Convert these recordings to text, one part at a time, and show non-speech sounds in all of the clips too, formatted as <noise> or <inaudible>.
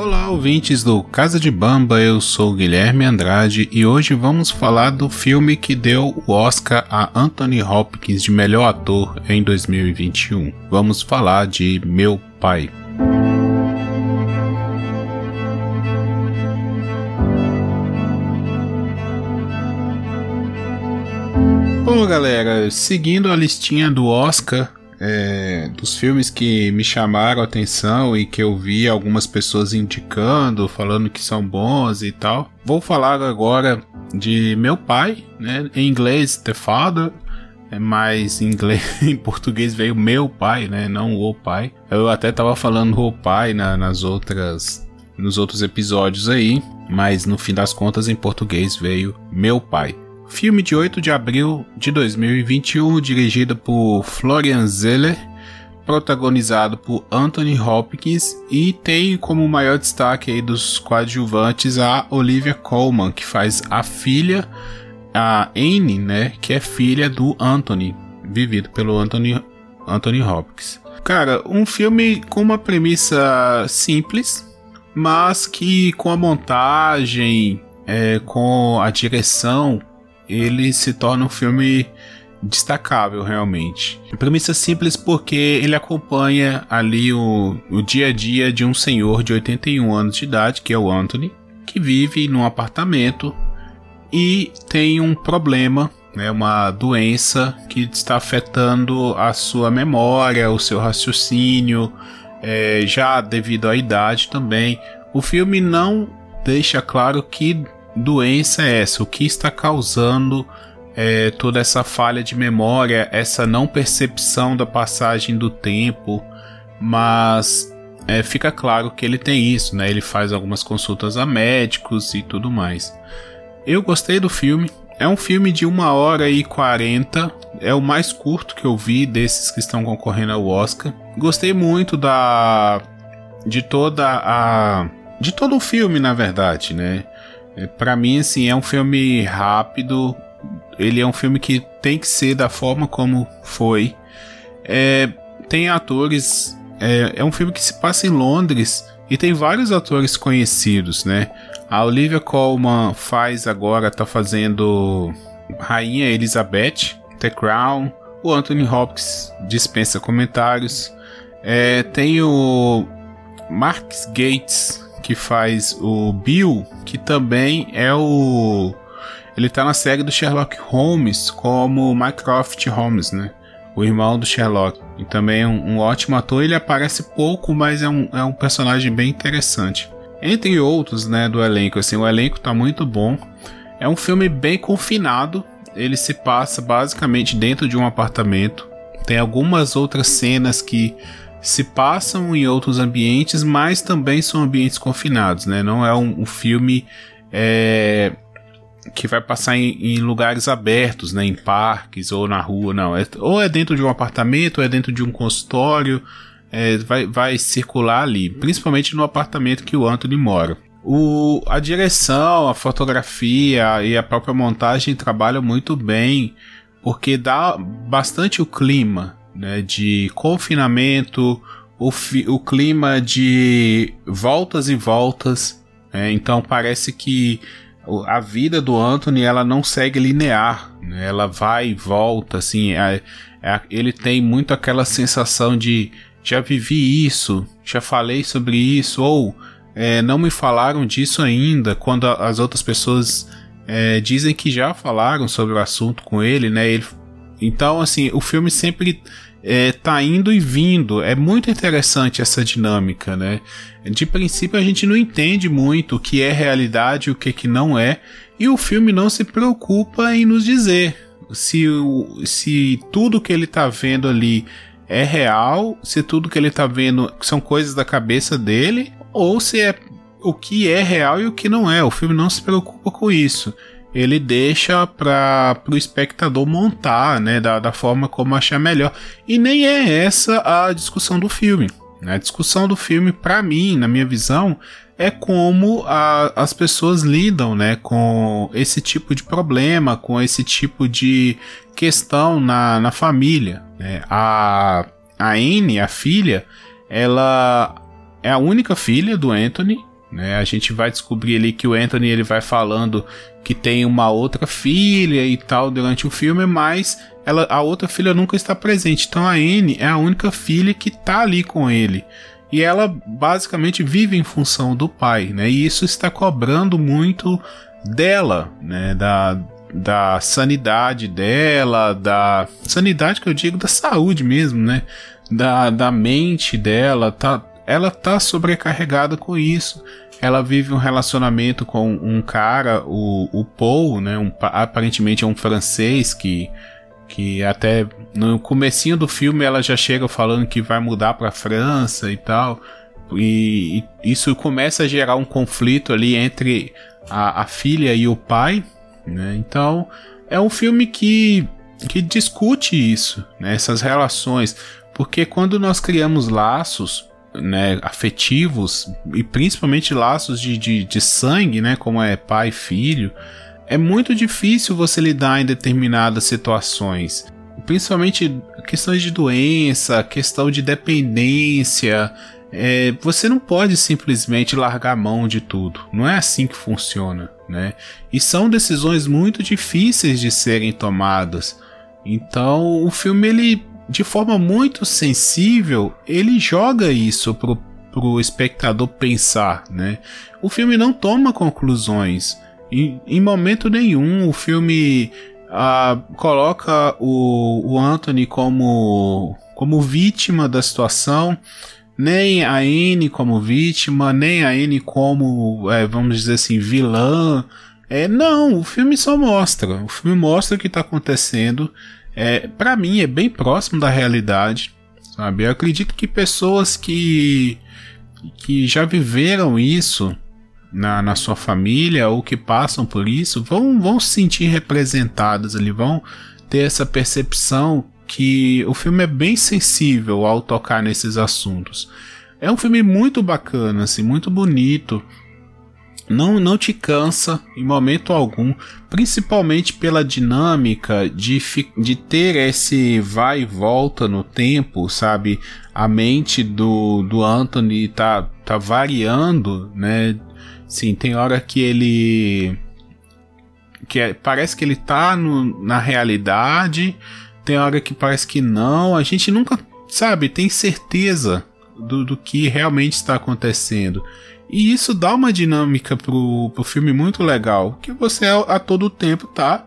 Olá, ouvintes do Casa de Bamba, eu sou Guilherme Andrade e hoje vamos falar do filme que deu o Oscar a Anthony Hopkins de melhor ator em 2021. Vamos falar de Meu Pai. Bom, galera, seguindo a listinha do Oscar, é, dos filmes que me chamaram a atenção e que eu vi algumas pessoas indicando, falando que são bons e tal. Vou falar agora de Meu Pai, né? Em inglês, The Father. É mais em inglês, <laughs> em português veio Meu Pai, né? Não O Pai. Eu até tava falando O Pai na, nas outras, nos outros episódios aí, mas no fim das contas em português veio Meu Pai. Filme de 8 de abril de 2021, dirigido por Florian Zeller, protagonizado por Anthony Hopkins e tem como maior destaque aí dos coadjuvantes a Olivia Colman, que faz a filha, a Anne, né, que é filha do Anthony, vivido pelo Anthony, Anthony Hopkins. Cara, um filme com uma premissa simples, mas que com a montagem, é, com a direção ele se torna um filme destacável realmente. Premissa simples porque ele acompanha ali o, o dia a dia de um senhor de 81 anos de idade, que é o Anthony, que vive num apartamento e tem um problema, né, uma doença que está afetando a sua memória, o seu raciocínio, é, já devido à idade também. O filme não deixa claro que doença é essa? O que está causando é, toda essa falha de memória, essa não percepção da passagem do tempo? Mas é, fica claro que ele tem isso, né? Ele faz algumas consultas a médicos e tudo mais. Eu gostei do filme. É um filme de 1 hora e 40. É o mais curto que eu vi desses que estão concorrendo ao Oscar. Gostei muito da. de toda a. de todo o filme, na verdade, né? É, para mim, assim, é um filme rápido. Ele é um filme que tem que ser da forma como foi. É, tem atores. É, é um filme que se passa em Londres e tem vários atores conhecidos, né? A Olivia Colman faz agora, tá fazendo Rainha Elizabeth, The Crown. O Anthony Hopkins dispensa comentários. É, tem o Mark Gates que faz o Bill, que também é o. Ele tá na série do Sherlock Holmes como Mycroft Holmes, né? O irmão do Sherlock. E também é um, um ótimo ator. Ele aparece pouco, mas é um, é um personagem bem interessante. Entre outros, né, do elenco. Assim, o elenco tá muito bom. É um filme bem confinado. Ele se passa basicamente dentro de um apartamento. Tem algumas outras cenas que se passam em outros ambientes, mas também são ambientes confinados, né? Não é um, um filme é, que vai passar em, em, lugares abertos, né? Em parques ou na rua, não. É, ou é dentro de um apartamento, ou é dentro de um consultório, é, vai, vai circular ali, principalmente no apartamento que o Anthony mora. O, a direção, a fotografia e a própria montagem trabalham muito bem, porque dá bastante o clima né, de confinamento, o, o clima de voltas e voltas. Né, então parece que a vida do Anthony ela não segue linear, né, ela vai e volta, assim. É, é, ele tem muito aquela sensação de já vivi isso, já falei sobre isso, ou é, não me falaram disso ainda, quando as outras pessoas é, dizem que já falaram sobre o assunto com ele, né? Ele, então, assim, o filme sempre é, tá indo e vindo. É muito interessante essa dinâmica, né? De princípio a gente não entende muito o que é realidade e o que, que não é, e o filme não se preocupa em nos dizer se, se tudo que ele tá vendo ali é real, se tudo que ele tá vendo são coisas da cabeça dele, ou se é o que é real e o que não é. O filme não se preocupa com isso ele deixa para o espectador montar, né, da, da forma como achar melhor. E nem é essa a discussão do filme. Né? A discussão do filme, para mim, na minha visão, é como a, as pessoas lidam, né, com esse tipo de problema, com esse tipo de questão na, na família. Né? A, a Anne, a filha, ela é a única filha do Anthony Né? A gente vai descobrir ali que o Anthony ele vai falando que tem uma outra filha e tal durante o filme, mas ela, a outra filha nunca está presente. Então a Anne é a única filha que está ali com ele. E ela basicamente vive em função do pai, né? E isso está cobrando muito dela, né? Da, da sanidade dela, da sanidade que eu digo da saúde mesmo, né? Da, da mente dela, tá, ela tá sobrecarregada com isso. Ela vive um relacionamento com um cara, o, o Paul, né? Um, aparentemente é um francês que, que até no comecinho do filme ela já chega falando que vai mudar para França e tal. E, e, isso começa a gerar um conflito ali entre a, a filha e o pai, né? Então é um filme que, que discute isso, né? essas relações, porque quando nós criamos laços né, afetivos e principalmente laços de, de, de sangue, né, como é pai e filho, é muito difícil você lidar em determinadas situações. Principalmente questões de doença, questão de dependência. É, você não pode simplesmente largar a mão de tudo. Não é assim que funciona, né? E são decisões muito difíceis de serem tomadas. Então, o filme ele de forma muito sensível, ele joga isso pro, pro espectador pensar, né? O filme não toma conclusões. Em, em momento nenhum, o filme ah, coloca o, o Anthony como, como vítima da situação, nem a Anne como vítima, nem a Anne como, é, vamos dizer assim, vilã. É, não, o filme só mostra. O filme mostra o que está acontecendo é, para mim é bem próximo da realidade, sabe? Eu acredito que pessoas que, que já viveram isso na, na sua família ou que passam por isso vão, vão se sentir representadas ali, vão ter essa percepção que o filme é bem sensível ao tocar nesses assuntos. É um filme muito bacana, assim, muito bonito não, não te cansa em momento algum, principalmente pela dinâmica de, de ter esse vai e volta no tempo, sabe? A mente do, do Anthony tá, tá variando, né? Sim, tem hora que ele. que é, parece que ele tá no, na realidade, tem hora que parece que não. A gente nunca, sabe, tem certeza do, do que realmente está acontecendo. E isso dá uma dinâmica pro, pro filme muito legal, que você a todo tempo tá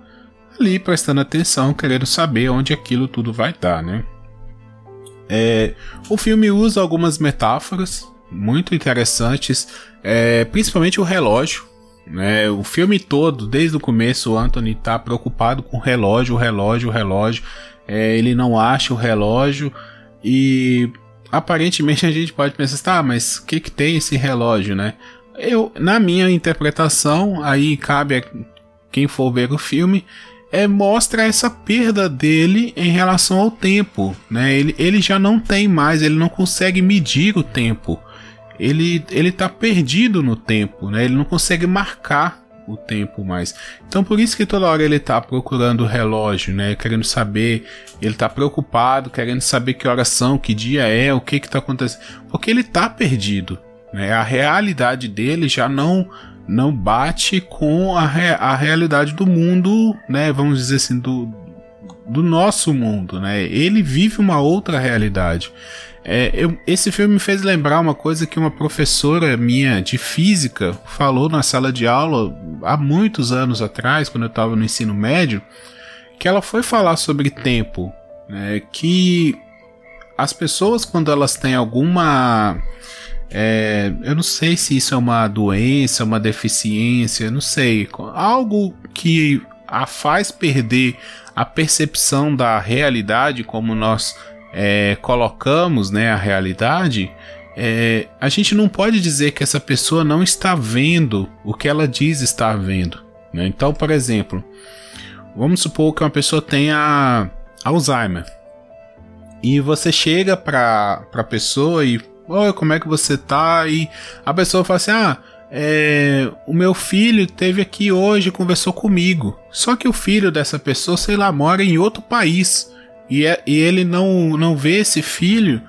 ali prestando atenção, querendo saber onde aquilo tudo vai dar, né? É, o filme usa algumas metáforas muito interessantes, é, principalmente o relógio. Né? O filme todo, desde o começo, o Anthony tá preocupado com o relógio, o relógio, o relógio. É, ele não acha o relógio e aparentemente a gente pode pensar, tá, mas o que, que tem esse relógio, né? Eu, na minha interpretação, aí cabe a quem for ver o filme, é, mostra essa perda dele em relação ao tempo, né? Ele, ele já não tem mais, ele não consegue medir o tempo. Ele, ele tá perdido no tempo, né? Ele não consegue marcar o tempo mais. Então por isso que toda hora ele tá procurando o relógio, né? Querendo saber, ele tá preocupado, querendo saber que horas são, que dia é, o que que tá acontecendo. Porque ele tá perdido, né? A realidade dele já não não bate com a, re, a realidade do mundo, né? Vamos dizer assim, do, do nosso mundo, né? Ele vive uma outra realidade. É, eu, esse filme me fez lembrar uma coisa que uma professora minha de física falou na sala de aula há muitos anos atrás, quando eu estava no ensino médio, que ela foi falar sobre tempo, né, que as pessoas quando elas têm alguma é, eu não sei se isso é uma doença, uma deficiência, não sei, algo que a faz perder a percepção da realidade como nós é, colocamos né, a realidade, é, a gente não pode dizer que essa pessoa não está vendo o que ela diz estar vendo. Né? Então, por exemplo, vamos supor que uma pessoa tenha Alzheimer e você chega para a pessoa e Oi, como é que você tá? E a pessoa fala assim: Ah, é, o meu filho teve aqui hoje, conversou comigo. Só que o filho dessa pessoa, sei lá, mora em outro país e, é, e ele não, não vê esse filho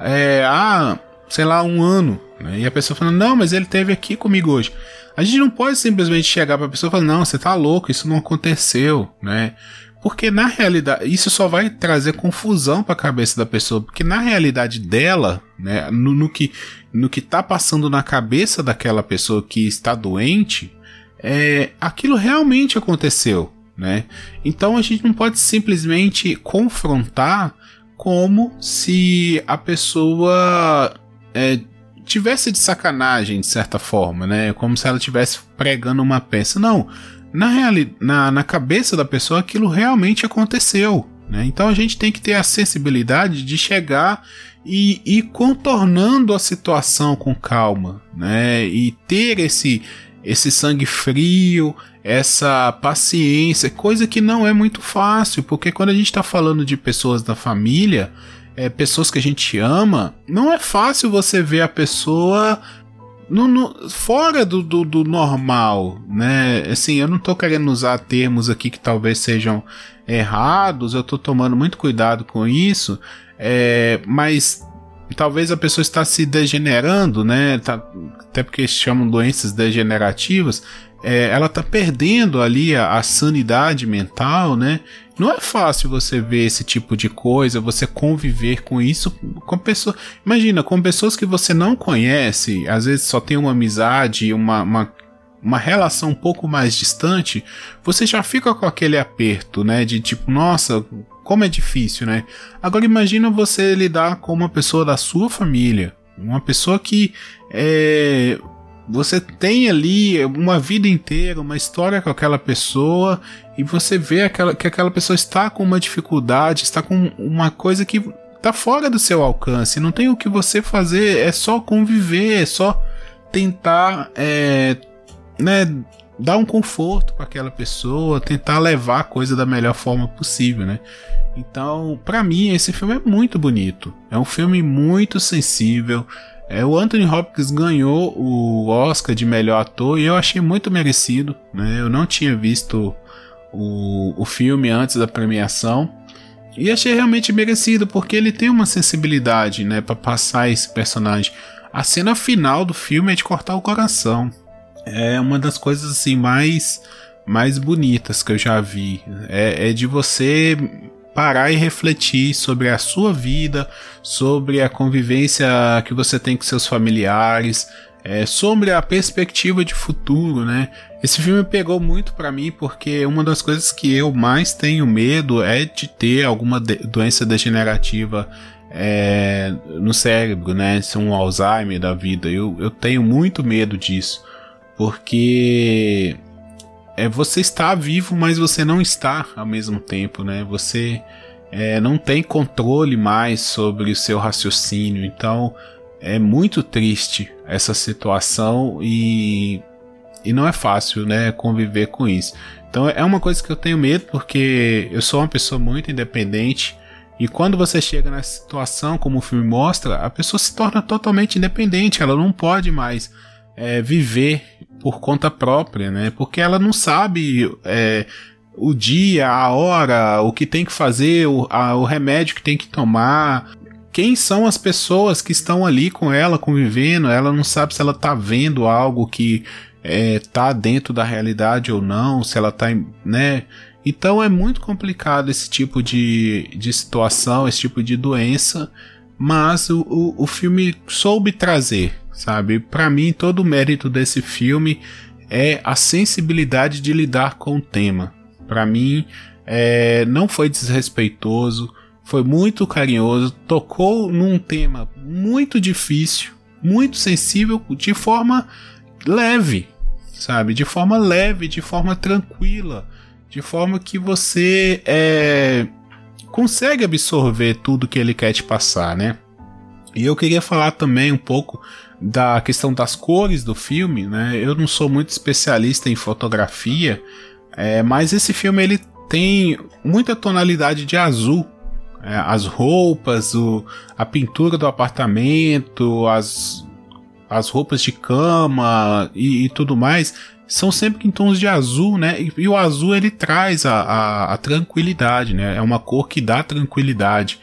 é, há sei lá, um ano. Né? E a pessoa falando, não, mas ele teve aqui comigo hoje. A gente não pode simplesmente chegar para a pessoa e falar, não, você tá louco, isso não aconteceu, né? Porque na realidade, isso só vai trazer confusão para a cabeça da pessoa, porque na realidade dela, né, no, no, que no que tá passando na cabeça daquela pessoa que está doente, é, aquilo realmente aconteceu, né? Então a gente não pode simplesmente confrontar como se a pessoa é, tivesse de sacanagem, de certa forma, né? Como se ela estivesse pregando uma peça. Não. Na, reali na, na cabeça da pessoa, aquilo realmente aconteceu. Né? Então a gente tem que ter a sensibilidade de chegar e ir contornando a situação com calma, né? E ter esse, esse sangue frio, essa paciência, coisa que não é muito fácil, porque quando a gente está falando de pessoas da família, é, pessoas que a gente ama, não é fácil você ver a pessoa no, no, fora do, do, do, normal, né? Assim, eu não tô querendo usar termos aqui que talvez sejam errados, eu tô tomando muito cuidado com isso, é, mas talvez a pessoa está se degenerando, né? Tá, até porque chamam doenças degenerativas, é, ela tá perdendo ali a, a, sanidade mental, né? Não é fácil você ver esse tipo de coisa, você conviver com isso com pessoas. Imagina, com pessoas que você não conhece, às vezes só tem uma amizade, uma, uma, uma relação um pouco mais distante, você já fica com aquele aperto, né? De tipo, nossa, como é difícil, né? Agora imagina você lidar com uma pessoa da sua família, uma pessoa que é, você tem ali uma vida inteira, uma história com aquela pessoa, e você vê aquela, que aquela pessoa está com uma dificuldade, está com uma coisa que está fora do seu alcance. Não tem o que você fazer, é só conviver, é só tentar é, né, dar um conforto para aquela pessoa, tentar levar a coisa da melhor forma possível, né? Então, para mim, esse filme é muito bonito. É um filme muito sensível. É, o Anthony Hopkins ganhou o Oscar de melhor ator e eu achei muito merecido. Né? Eu não tinha visto o, o filme antes da premiação e achei realmente merecido porque ele tem uma sensibilidade né, para passar esse personagem. A cena final do filme é de cortar o coração. É uma das coisas assim mais mais bonitas que eu já vi. É, é de você parar e refletir sobre a sua vida, sobre a convivência que você tem com seus familiares, é, sobre a perspectiva de futuro, né? Esse filme pegou muito para mim porque uma das coisas que eu mais tenho medo é de ter alguma de doença degenerativa é, no cérebro, né? Se um Alzheimer da vida. Eu, eu tenho muito medo disso porque é você está vivo, mas você não está ao mesmo tempo, né? Você é, não tem controle mais sobre o seu raciocínio. Então é muito triste essa situação e, e não é fácil, né? Conviver com isso. Então é uma coisa que eu tenho medo porque eu sou uma pessoa muito independente. E quando você chega nessa situação, como o filme mostra, a pessoa se torna totalmente independente, ela não pode mais é, viver por conta própria, né? Porque ela não sabe é, o dia, a hora, o que tem que fazer, o, a, o remédio que tem que tomar. Quem são as pessoas que estão ali com ela convivendo? Ela não sabe se ela tá vendo algo que é, tá dentro da realidade ou não, se ela tá, né? Então é muito complicado esse tipo de, de situação, esse tipo de doença, mas o, o, o filme soube trazer sabe? Para mim, todo o mérito desse filme é a sensibilidade de lidar com o tema. Para mim, é, não foi desrespeitoso, foi muito carinhoso, tocou num tema muito difícil, muito sensível, de forma leve, sabe? De forma leve, de forma tranquila, de forma que você é, consegue absorver tudo que ele quer te passar, né? E eu queria falar também um pouco da questão das cores do filme, né? Eu não sou muito especialista em fotografia, é, mas esse filme ele tem muita tonalidade de azul. É, as roupas, o, a pintura do apartamento, as, as roupas de cama e, e tudo mais são sempre em tons de azul, né? E, e o azul ele traz a, a, a, tranquilidade, né? É uma cor que dá tranquilidade.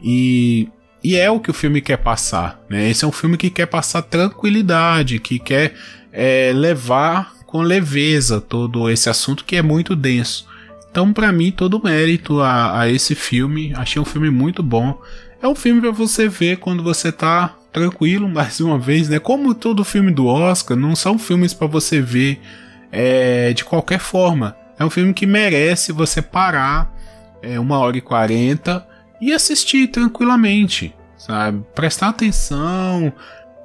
E E é o que o filme quer passar, né? Esse é um filme que quer passar tranquilidade, que quer é, levar com leveza todo esse assunto que é muito denso. Então, para mim, todo mérito a, a, esse filme. Achei um filme muito bom. É um filme para você ver quando você tá tranquilo, <laughs> mais uma vez, né? Como todo filme do Oscar, não são filmes para você ver é, de qualquer forma. É um filme que merece você parar é, uma hora e quarenta e assistir tranquilamente, sabe? Prestar atenção,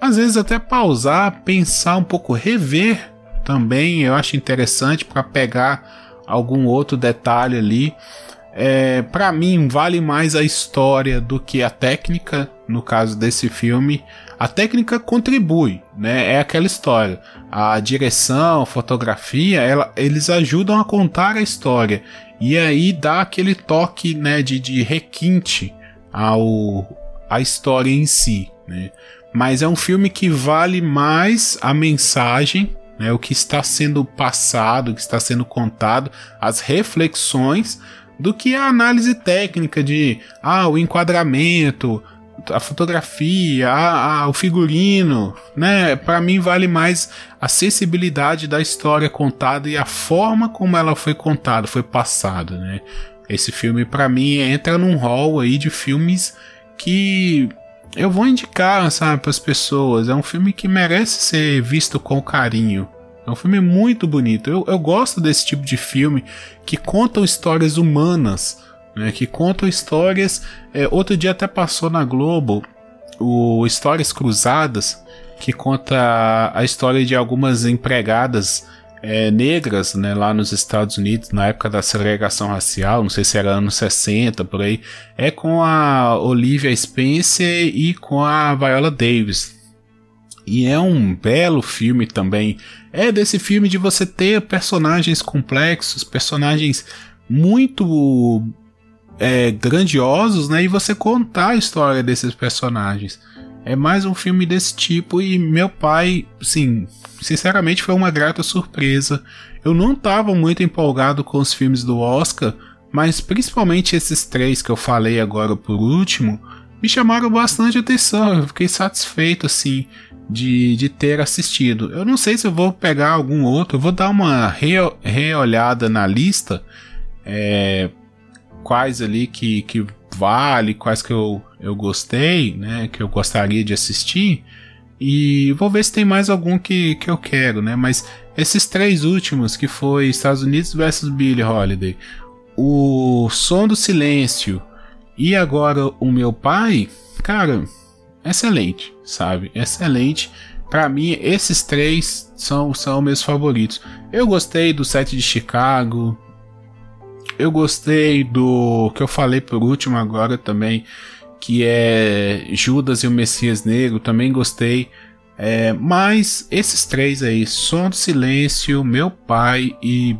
às vezes até pausar, pensar um pouco, rever também. Eu acho interessante para pegar algum outro detalhe ali. É, para mim vale mais a história do que a técnica no caso desse filme a técnica contribui né é aquela história a direção a fotografia ela, eles ajudam a contar a história e aí dá aquele toque né de, de requinte ao a história em si né. Mas é um filme que vale mais a mensagem né, o que está sendo passado, o que está sendo contado, as reflexões do que a análise técnica de ah, o enquadramento, a fotografia, ah, ah, o figurino, né? Para mim vale mais a sensibilidade da história contada e a forma como ela foi contada, foi passada, né? Esse filme para mim entra num hall aí de filmes que eu vou indicar, sabe, para as pessoas. É um filme que merece ser visto com carinho. É um filme muito bonito. Eu, eu gosto desse tipo de filme que contam histórias humanas, né? Que contam histórias. É, outro dia até passou na Globo o Histórias Cruzadas, que conta a história de algumas empregadas é, negras né, lá nos Estados Unidos, na época da segregação racial, não sei se era anos 60 por aí, é com a Olivia Spencer e com a Viola Davis. E é um belo filme também. É desse filme de você ter personagens complexos, personagens muito é, grandiosos, né? E você contar a história desses personagens. É mais um filme desse tipo e meu pai, sim, sinceramente foi uma grata surpresa. Eu não estava muito empolgado com os filmes do Oscar, mas principalmente esses três que eu falei agora por último, me chamaram bastante atenção. Eu fiquei satisfeito assim de, de ter assistido. Eu não sei se eu vou pegar algum outro, eu vou dar uma re, reolhada na lista, é, quais ali que, que vale, quais que eu, eu gostei, né, que eu gostaria de assistir, e vou ver se tem mais algum que, que eu quero, né, mas esses três últimos, que foi Estados Unidos versus Billie Holiday, o Som do Silêncio e agora o Meu Pai, cara, excelente, sabe? Excelente. Para mim, esses três são, são meus favoritos. Eu gostei do set de Chicago. Eu gostei do que eu falei por último agora também, que é Judas e o Messias Negro. Também gostei. É, mas esses três aí, Som do Silêncio, Meu Pai e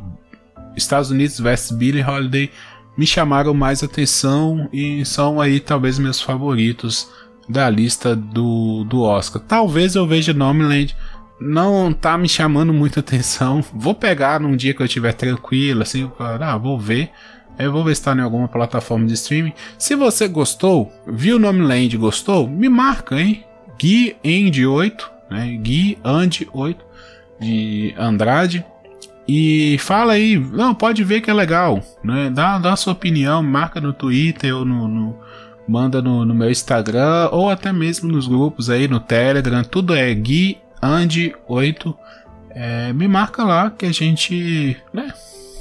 Estados Unidos vs Billie Holiday, me chamaram mais atenção e são aí talvez meus favoritos da lista do, do Oscar. Talvez eu veja Nomadland, não tá me chamando muita atenção. Vou pegar num dia que eu estiver tranquilo, assim, ah, vou ver. Eu vou ver se está em alguma plataforma de streaming. Se você gostou, viu Nomadland gostou, me marca, hein? Gui End 8, né? Gui And 8 de Andrade. E fala aí, não, pode ver que é legal, né? Dá, dá sua opinião, marca no Twitter ou no, no manda no, no, meu Instagram ou até mesmo nos grupos aí no Telegram, tudo é Gui Andy 8. É, me marca lá que a gente, né?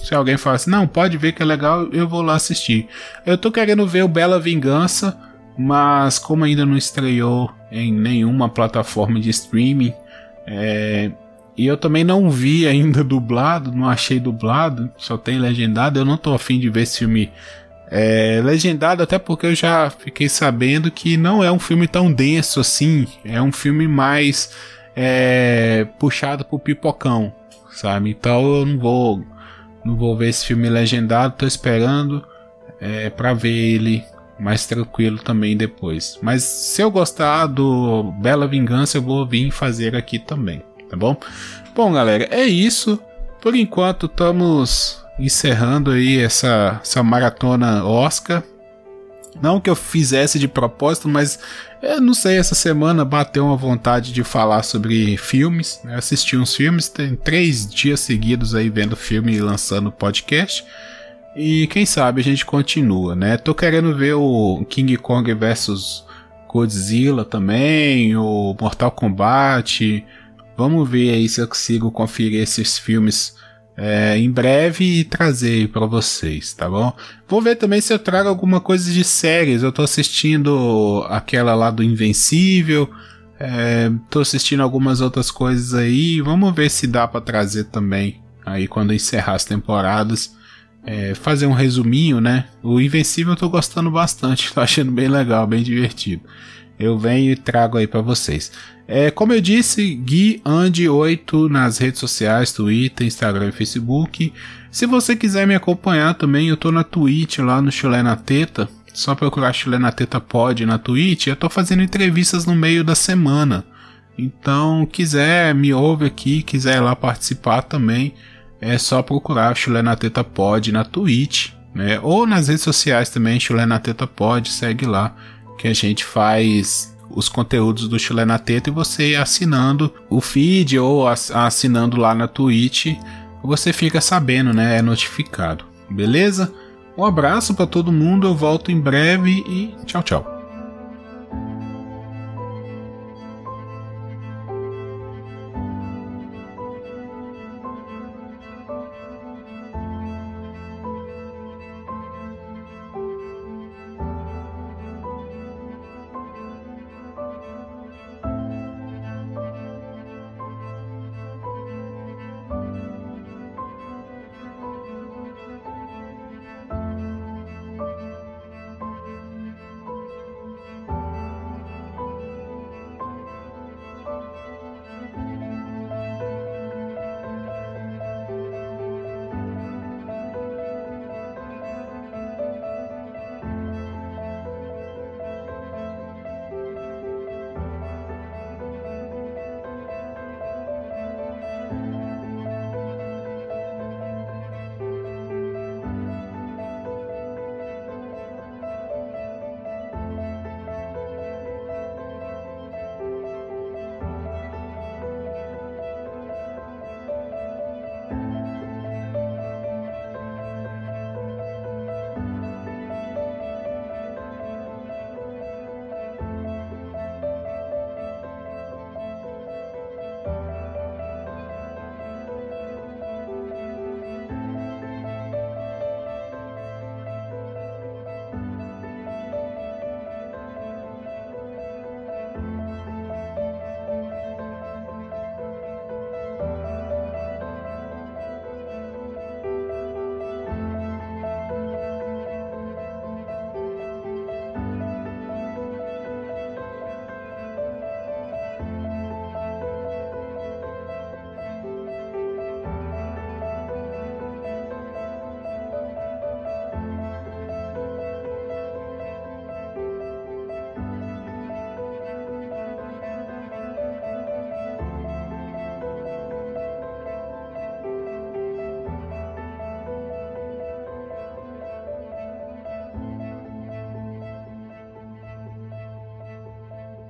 Se alguém fala assim, não, pode ver que é legal, eu vou lá assistir. Eu tô querendo ver o Bela Vingança, mas como ainda não estreou em nenhuma plataforma de streaming, é, e eu também não vi ainda <laughs> dublado, não achei dublado, só tem legendado. Eu não tô afim de ver esse filme é, legendado, até porque eu já fiquei sabendo que não é um filme tão denso assim. É um filme mais é, puxado pro pipocão, sabe? Então eu não vou, não vou ver esse filme legendado. Tô esperando é, para ver ele mais tranquilo também depois. Mas se eu gostar do Bela Vingança, eu vou vir fazer aqui também, tá bom? Bom, galera, é isso. Por enquanto, estamos encerrando aí essa, essa maratona Oscar. Não que eu fizesse de propósito, mas eu não sei, essa semana bateu uma vontade de falar sobre filmes. Né? Assisti uns filmes, tem três dias seguidos aí vendo filme e lançando podcast. E quem sabe a gente continua, né? Tô querendo ver o King Kong versus Godzilla também, o Mortal Kombat. Vamos ver aí se eu consigo conferir esses filmes é, em breve e trazer para vocês, tá bom? Vou ver também se eu trago alguma coisa de séries. Eu tô assistindo aquela lá do Invencível. É, tô assistindo algumas outras coisas aí. Vamos ver se dá para trazer também aí quando encerrar as temporadas. É, fazer um resuminho, né? O Invencível eu tô gostando bastante, <laughs> tô achando bem legal, bem divertido. Eu venho e trago aí para vocês. É, como eu disse, Gui Andi 8 nas redes sociais, Twitter, Instagram e Facebook. Se você quiser me acompanhar também, eu tô na Twitch lá no Chulé na Teta. Só procurar Chulé na Teta pode na Twitch. Eu tô fazendo entrevistas no meio da semana. Então, quiser, me ouve aqui, quiser lá participar também é só procurar Chulé na Teta Pod na Twitch, né? Ou nas redes sociais também, Chulé na Teta Pod, segue lá, que a gente faz os conteúdos do Chulé na Teta e você assinando o feed ou assinando lá na Twitch, você fica sabendo, né? É notificado. Beleza? Um abraço para todo mundo, eu volto em breve e tchau, tchau.